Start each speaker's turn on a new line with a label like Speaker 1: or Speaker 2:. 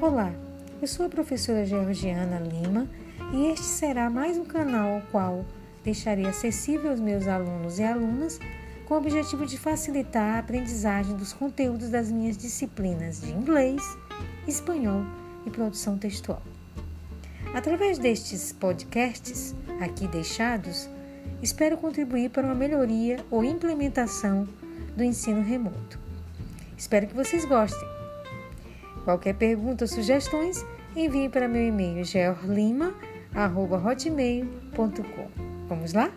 Speaker 1: Olá, eu sou a professora Georgiana Lima e este será mais um canal ao qual deixarei acessível aos meus alunos e alunas com o objetivo de facilitar a aprendizagem dos conteúdos das minhas disciplinas de inglês, espanhol e produção textual. Através destes podcasts aqui deixados, espero contribuir para uma melhoria ou implementação do ensino remoto. Espero que vocês gostem. Qualquer pergunta ou sugestões, envie para meu e-mail georlima.hotmail.com. Vamos lá?